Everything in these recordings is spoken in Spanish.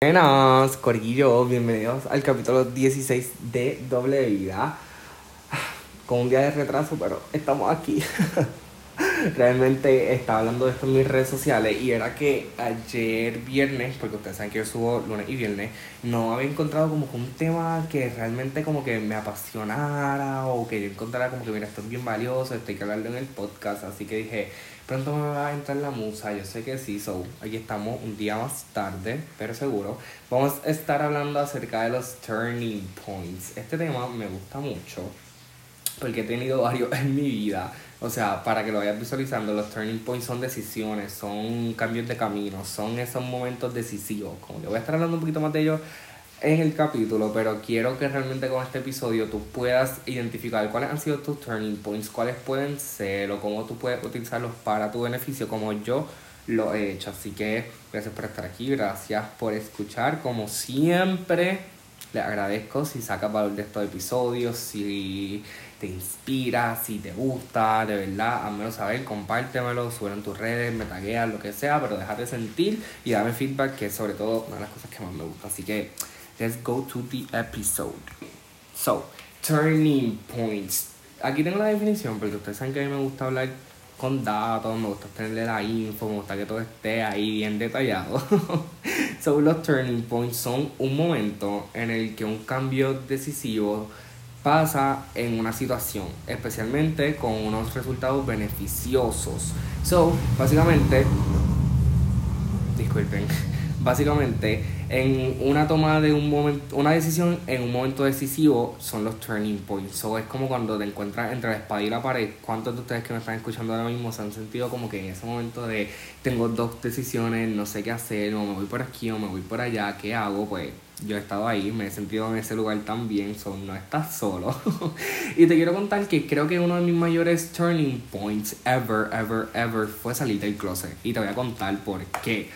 Buenas, Corguillo, bienvenidos al capítulo 16 de Doble Vida. Con un día de retraso, pero estamos aquí. Realmente estaba hablando de esto en mis redes sociales y era que ayer viernes, porque ustedes saben que yo subo lunes y viernes, no había encontrado como un tema que realmente como que me apasionara o que yo encontrara como que mira, esto es bien valioso, esto hay que hablarlo en el podcast, así que dije, pronto me va a entrar la musa, yo sé que sí, so aquí estamos un día más tarde, pero seguro. Vamos a estar hablando acerca de los turning points. Este tema me gusta mucho porque he tenido varios en mi vida. O sea, para que lo vayas visualizando, los turning points son decisiones, son cambios de camino, son esos momentos decisivos. Como que voy a estar hablando un poquito más de ellos en el capítulo, pero quiero que realmente con este episodio tú puedas identificar cuáles han sido tus turning points, cuáles pueden ser o cómo tú puedes utilizarlos para tu beneficio, como yo lo he hecho. Así que gracias por estar aquí, gracias por escuchar, como siempre. Les agradezco si sacas valor de estos episodios, si te inspira, si te gusta, de verdad, házmelo saber, compártemelo, sube en tus redes, me tagueas, lo que sea, pero déjate sentir y dame feedback, que es sobre todo una de las cosas que más me gusta. Así que, let's go to the episode. So, turning points. Aquí tengo la definición, porque ustedes saben que a mí me gusta hablar con datos, me gusta tenerle la info, me gusta que todo esté ahí bien detallado. so, los turning points son un momento en el que un cambio decisivo pasa en una situación, especialmente con unos resultados beneficiosos. So, básicamente, disculpen, básicamente en una toma de un momento, una decisión en un momento decisivo son los turning points. So, es como cuando te encuentras entre la espada y la pared. ¿Cuántos de ustedes que me están escuchando ahora mismo se han sentido como que en ese momento de tengo dos decisiones, no sé qué hacer, o me voy por aquí o me voy por allá, ¿qué hago? Pues yo he estado ahí, me he sentido en ese lugar también, so no estás solo. y te quiero contar que creo que uno de mis mayores turning points ever, ever, ever fue salir del closet. Y te voy a contar por qué.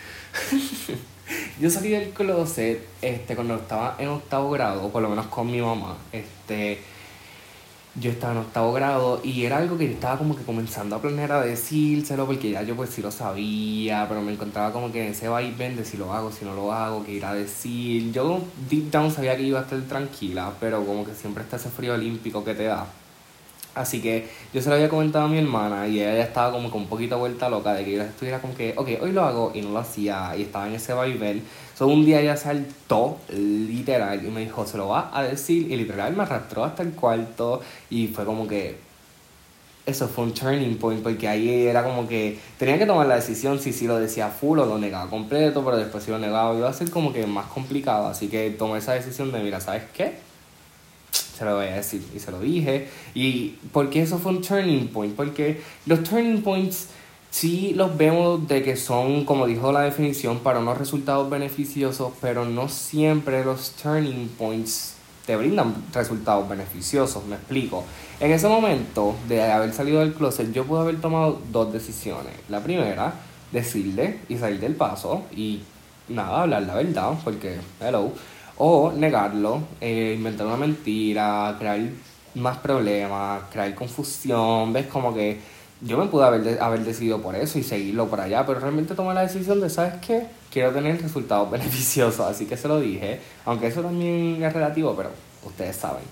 yo salí del closet este, cuando estaba en octavo grado, por lo menos con mi mamá. Este, yo estaba en octavo grado y era algo que yo estaba como que comenzando a planear a decírselo porque ya yo pues sí lo sabía, pero me encontraba como que en ese vaivén de si lo hago, si no lo hago, que ir a decir. Yo deep down sabía que iba a estar tranquila, pero como que siempre está ese frío olímpico que te da. Así que yo se lo había comentado a mi hermana y ella ya estaba como con un poquito vuelta loca de que yo estuviera como que, ok, hoy lo hago y no lo hacía y estaba en ese vaivén. So, un día ella saltó, literal, y me dijo, se lo va a decir y literal me arrastró hasta el cuarto y fue como que, eso fue un turning point porque ahí era como que tenía que tomar la decisión si si lo decía full o lo negaba completo, pero después si lo negaba iba a ser como que más complicado. Así que tomé esa decisión de, mira, ¿sabes qué? Se lo voy a decir y se lo dije. Y porque eso fue un turning point, porque los turning points sí los vemos de que son, como dijo la definición, para unos resultados beneficiosos, pero no siempre los turning points te brindan resultados beneficiosos, me explico. En ese momento de haber salido del closet, yo pude haber tomado dos decisiones. La primera, decirle y salir del paso y nada, hablar la verdad, porque, hello. O negarlo, eh, inventar una mentira, crear más problemas, crear confusión, ves como que yo me pude haber, haber decidido por eso y seguirlo por allá, pero realmente tomé la decisión de, ¿sabes qué? Quiero tener resultados beneficiosos, así que se lo dije, aunque eso también es relativo, pero ustedes saben.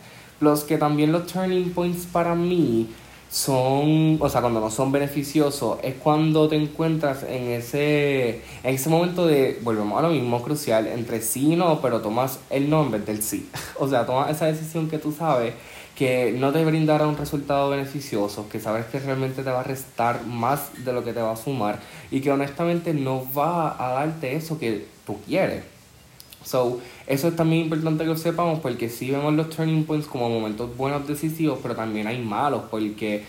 Los que también los turning points para mí son, o sea, cuando no son beneficiosos, es cuando te encuentras en ese, en ese momento de, volvemos a lo mismo, crucial, entre sí y no, pero tomas el nombre del sí. O sea, tomas esa decisión que tú sabes que no te brindará un resultado beneficioso, que sabes que realmente te va a restar más de lo que te va a sumar y que honestamente no va a darte eso que tú quieres. So, eso es también importante que lo sepamos porque sí vemos los turning points como momentos buenos decisivos, pero también hay malos porque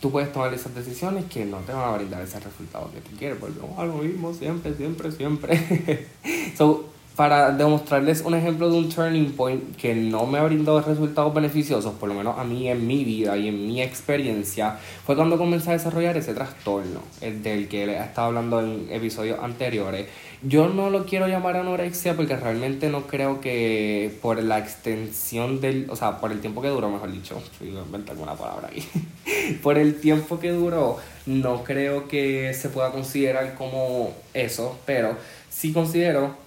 tú puedes tomar esas decisiones que no te van a brindar ese resultado que tú quieres. Volvemos a lo mismo siempre, siempre, siempre. so, para demostrarles un ejemplo de un turning point que no me ha brindado resultados beneficiosos, por lo menos a mí en mi vida y en mi experiencia, fue cuando comencé a desarrollar ese trastorno, el del que les he estado hablando en episodios anteriores. Yo no lo quiero llamar anorexia porque realmente no creo que por la extensión del, o sea, por el tiempo que duró, mejor dicho, voy a inventar alguna palabra ahí, por el tiempo que duró, no creo que se pueda considerar como eso, pero sí considero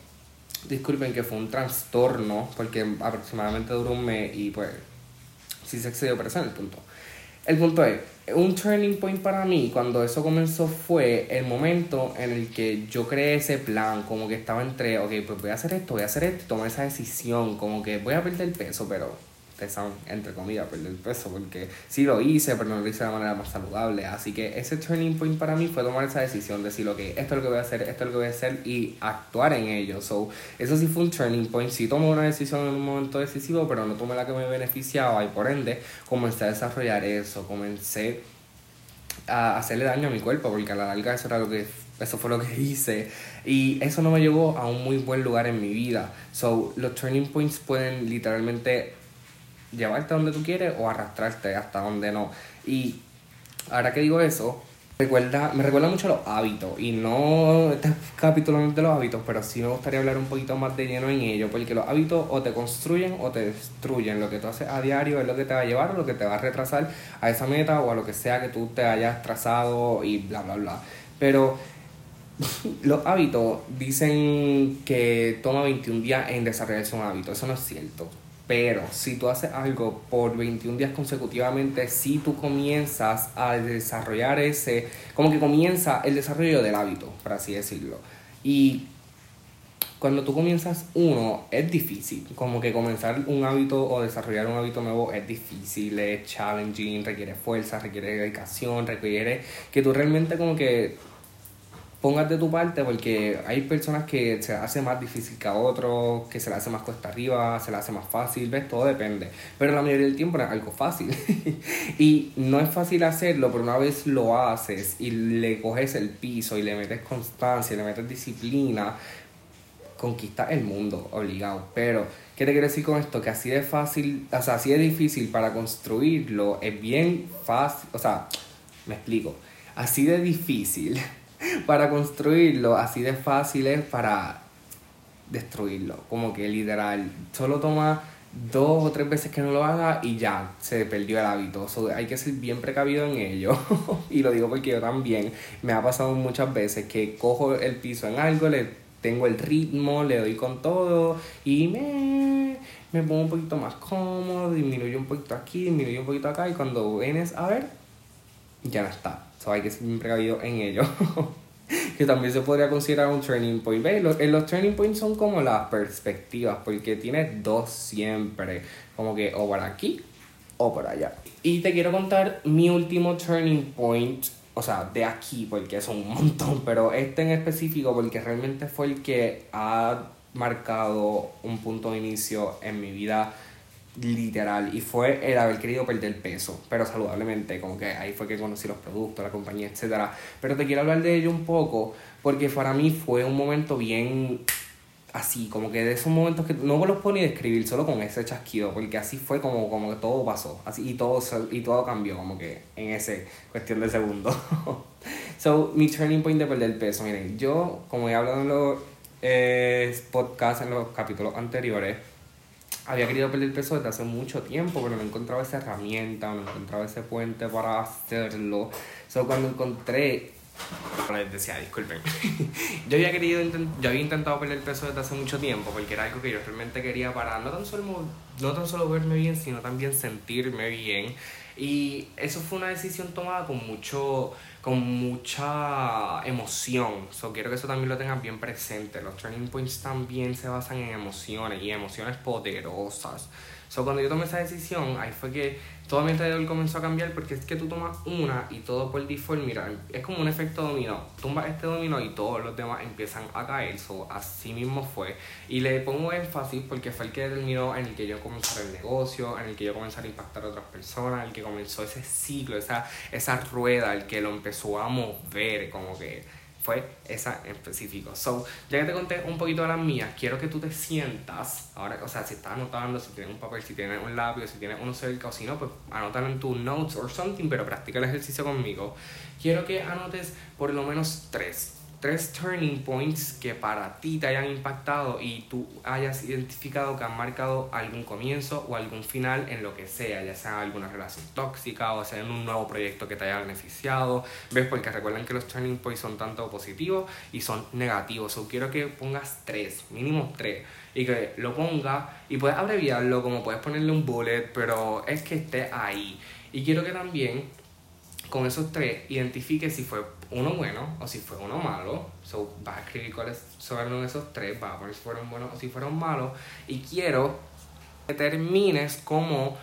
disculpen que fue un trastorno, porque aproximadamente duró un mes y pues sí se excedió, pero ese es el punto. El punto es, un turning point para mí cuando eso comenzó fue el momento en el que yo creé ese plan, como que estaba entre, ok, pues voy a hacer esto, voy a hacer esto, tomar esa decisión, como que voy a perder peso, pero entre comillas, perder peso, porque sí lo hice, pero no lo hice de la manera más saludable. Así que ese turning point para mí fue tomar esa decisión, decir, ok, esto es lo que voy a hacer, esto es lo que voy a hacer y actuar en ello. So, eso sí fue un turning point. Sí tomé una decisión en un momento decisivo, pero no tomé la que me beneficiaba y por ende comencé a desarrollar eso, comencé a hacerle daño a mi cuerpo, porque a la larga eso era lo que eso fue lo que hice y eso no me llevó a un muy buen lugar en mi vida. So, los turning points pueden literalmente llevarte a donde tú quieres o arrastrarte hasta donde no. Y ahora que digo eso, recuerda, me recuerda mucho los hábitos. Y no este capítulo de los hábitos, pero sí me gustaría hablar un poquito más de lleno en ello. Porque los hábitos o te construyen o te destruyen. Lo que tú haces a diario es lo que te va a llevar o lo que te va a retrasar a esa meta o a lo que sea que tú te hayas trazado y bla, bla, bla. Pero los hábitos dicen que toma 21 días en desarrollarse un hábito. Eso no es cierto. Pero si tú haces algo por 21 días consecutivamente, si tú comienzas a desarrollar ese, como que comienza el desarrollo del hábito, por así decirlo. Y cuando tú comienzas uno, es difícil. Como que comenzar un hábito o desarrollar un hábito nuevo es difícil, es challenging, requiere fuerza, requiere dedicación, requiere que tú realmente como que pongas de tu parte porque hay personas que se hace más difícil que a otros, que se le hace más cuesta arriba, se le hace más fácil, ves, todo depende. Pero la mayoría del tiempo es algo fácil. y no es fácil hacerlo, pero una vez lo haces y le coges el piso y le metes constancia, y le metes disciplina, conquistas el mundo, obligado. Pero, ¿qué te quiero decir con esto? Que así de fácil, o sea, así de difícil para construirlo, es bien fácil, o sea, me explico, así de difícil para construirlo, así de fácil es para destruirlo. Como que literal, solo toma dos o tres veces que no lo haga y ya se perdió el hábito. hay que ser bien precavido en ello. y lo digo porque yo también me ha pasado muchas veces que cojo el piso en algo, le tengo el ritmo, le doy con todo y me, me pongo un poquito más cómodo, disminuyo un poquito aquí, disminuyo un poquito acá y cuando vienes a ver, ya no está. So, hay que ser bien precavido en ello. que también se podría considerar un turning point. ¿Ves? Los, los turning points son como las perspectivas, porque tienes dos siempre, como que o por aquí o por allá. Y te quiero contar mi último turning point, o sea, de aquí, porque son un montón, pero este en específico, porque realmente fue el que ha marcado un punto de inicio en mi vida literal y fue el haber querido perder peso, pero saludablemente, como que ahí fue que conocí los productos, la compañía, etcétera. Pero te quiero hablar de ello un poco porque para mí fue un momento bien así, como que de esos momentos que no los puedo ni describir solo con ese chasquido, porque así fue como, como que todo pasó, así y todo y todo cambió como que en ese cuestión de segundos. so, mi turning point de perder peso, miren, yo como he hablado en los eh, podcasts en los capítulos anteriores, había querido perder peso desde hace mucho tiempo, pero no encontraba esa herramienta, no encontraba ese puente para hacerlo. Solo cuando encontré les decía, disculpen. yo había querido, yo había intentado perder peso desde hace mucho tiempo porque era algo que yo realmente quería para no tan solo, no tan solo verme bien, sino también sentirme bien. Y eso fue una decisión tomada con mucho, con mucha emoción. So, quiero que eso también lo tengan bien presente. Los turning points también se basan en emociones y emociones poderosas. So, cuando yo tomé esa decisión, ahí fue que todo mi alrededor comenzó a cambiar porque es que tú tomas una y todo por default, mira, es como un efecto dominó. Tumbas este dominó y todos los demás empiezan a caer. So, así mismo fue. Y le pongo énfasis porque fue el que determinó en el que yo comencé el negocio, en el que yo comencé a impactar a otras personas, el que comenzó ese ciclo, esa, esa rueda, el que lo empezó a mover, como que fue esa en específico. So, ya que te conté un poquito de las mías, quiero que tú te sientas, ahora, o sea, si estás anotando, si tienes un papel, si tienes un lápiz, si tienes uno cerca o si no, pues anótalo en tus notes or something, pero practica el ejercicio conmigo. Quiero que anotes por lo menos tres, tres turning points que para ti te hayan impactado y tú hayas identificado que han marcado algún comienzo o algún final en lo que sea, ya sea alguna relación tóxica o sea en un nuevo proyecto que te haya beneficiado. ¿Ves? Porque recuerden que los turning points son tanto positivos y son negativos. O quiero que pongas tres, mínimo tres, y que lo pongas y puedes abreviarlo como puedes ponerle un bullet, pero es que esté ahí. Y quiero que también con esos tres identifique si fue uno bueno o si fue uno malo. So, vas a escribir cuáles fueron esos tres, vas a poner si fueron buenos o si fueron malos. Y quiero que termines como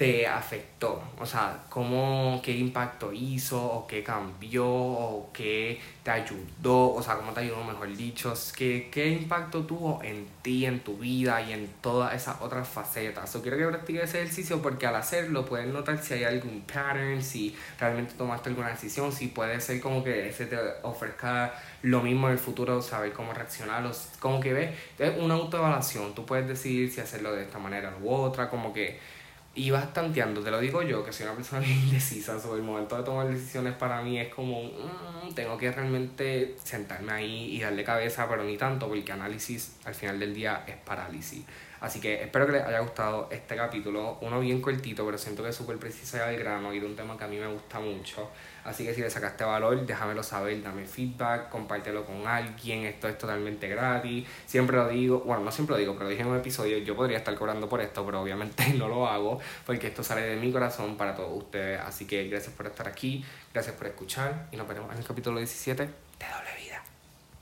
te afectó? O sea, ¿cómo, qué impacto hizo o qué cambió o qué te ayudó? O sea, ¿cómo te ayudó, mejor dicho? ¿Qué, qué impacto tuvo en ti, en tu vida y en todas esas otras facetas? Yo quiero que practiques ese ejercicio porque al hacerlo puedes notar si hay algún pattern, si realmente tomaste alguna decisión, si puede ser como que se te ofrezca lo mismo en el futuro, saber cómo reaccionar, como que ves, es una autoevaluación, tú puedes decidir si hacerlo de esta manera u otra, como que y vas tanteando, te lo digo yo, que soy una persona indecisa, sobre el momento de tomar decisiones para mí es como, mm, tengo que realmente sentarme ahí y darle cabeza, pero ni tanto, porque análisis al final del día es parálisis. Así que espero que les haya gustado este capítulo, uno bien cortito, pero siento que es súper preciso y al grano y de un tema que a mí me gusta mucho. Así que si le sacaste valor, déjamelo saber, dame feedback, compártelo con alguien, esto es totalmente gratis. Siempre lo digo, bueno, no siempre lo digo, pero lo dije en un episodio, yo podría estar cobrando por esto, pero obviamente no lo hago porque esto sale de mi corazón para todos ustedes. Así que gracias por estar aquí, gracias por escuchar y nos vemos en el capítulo 17 de W.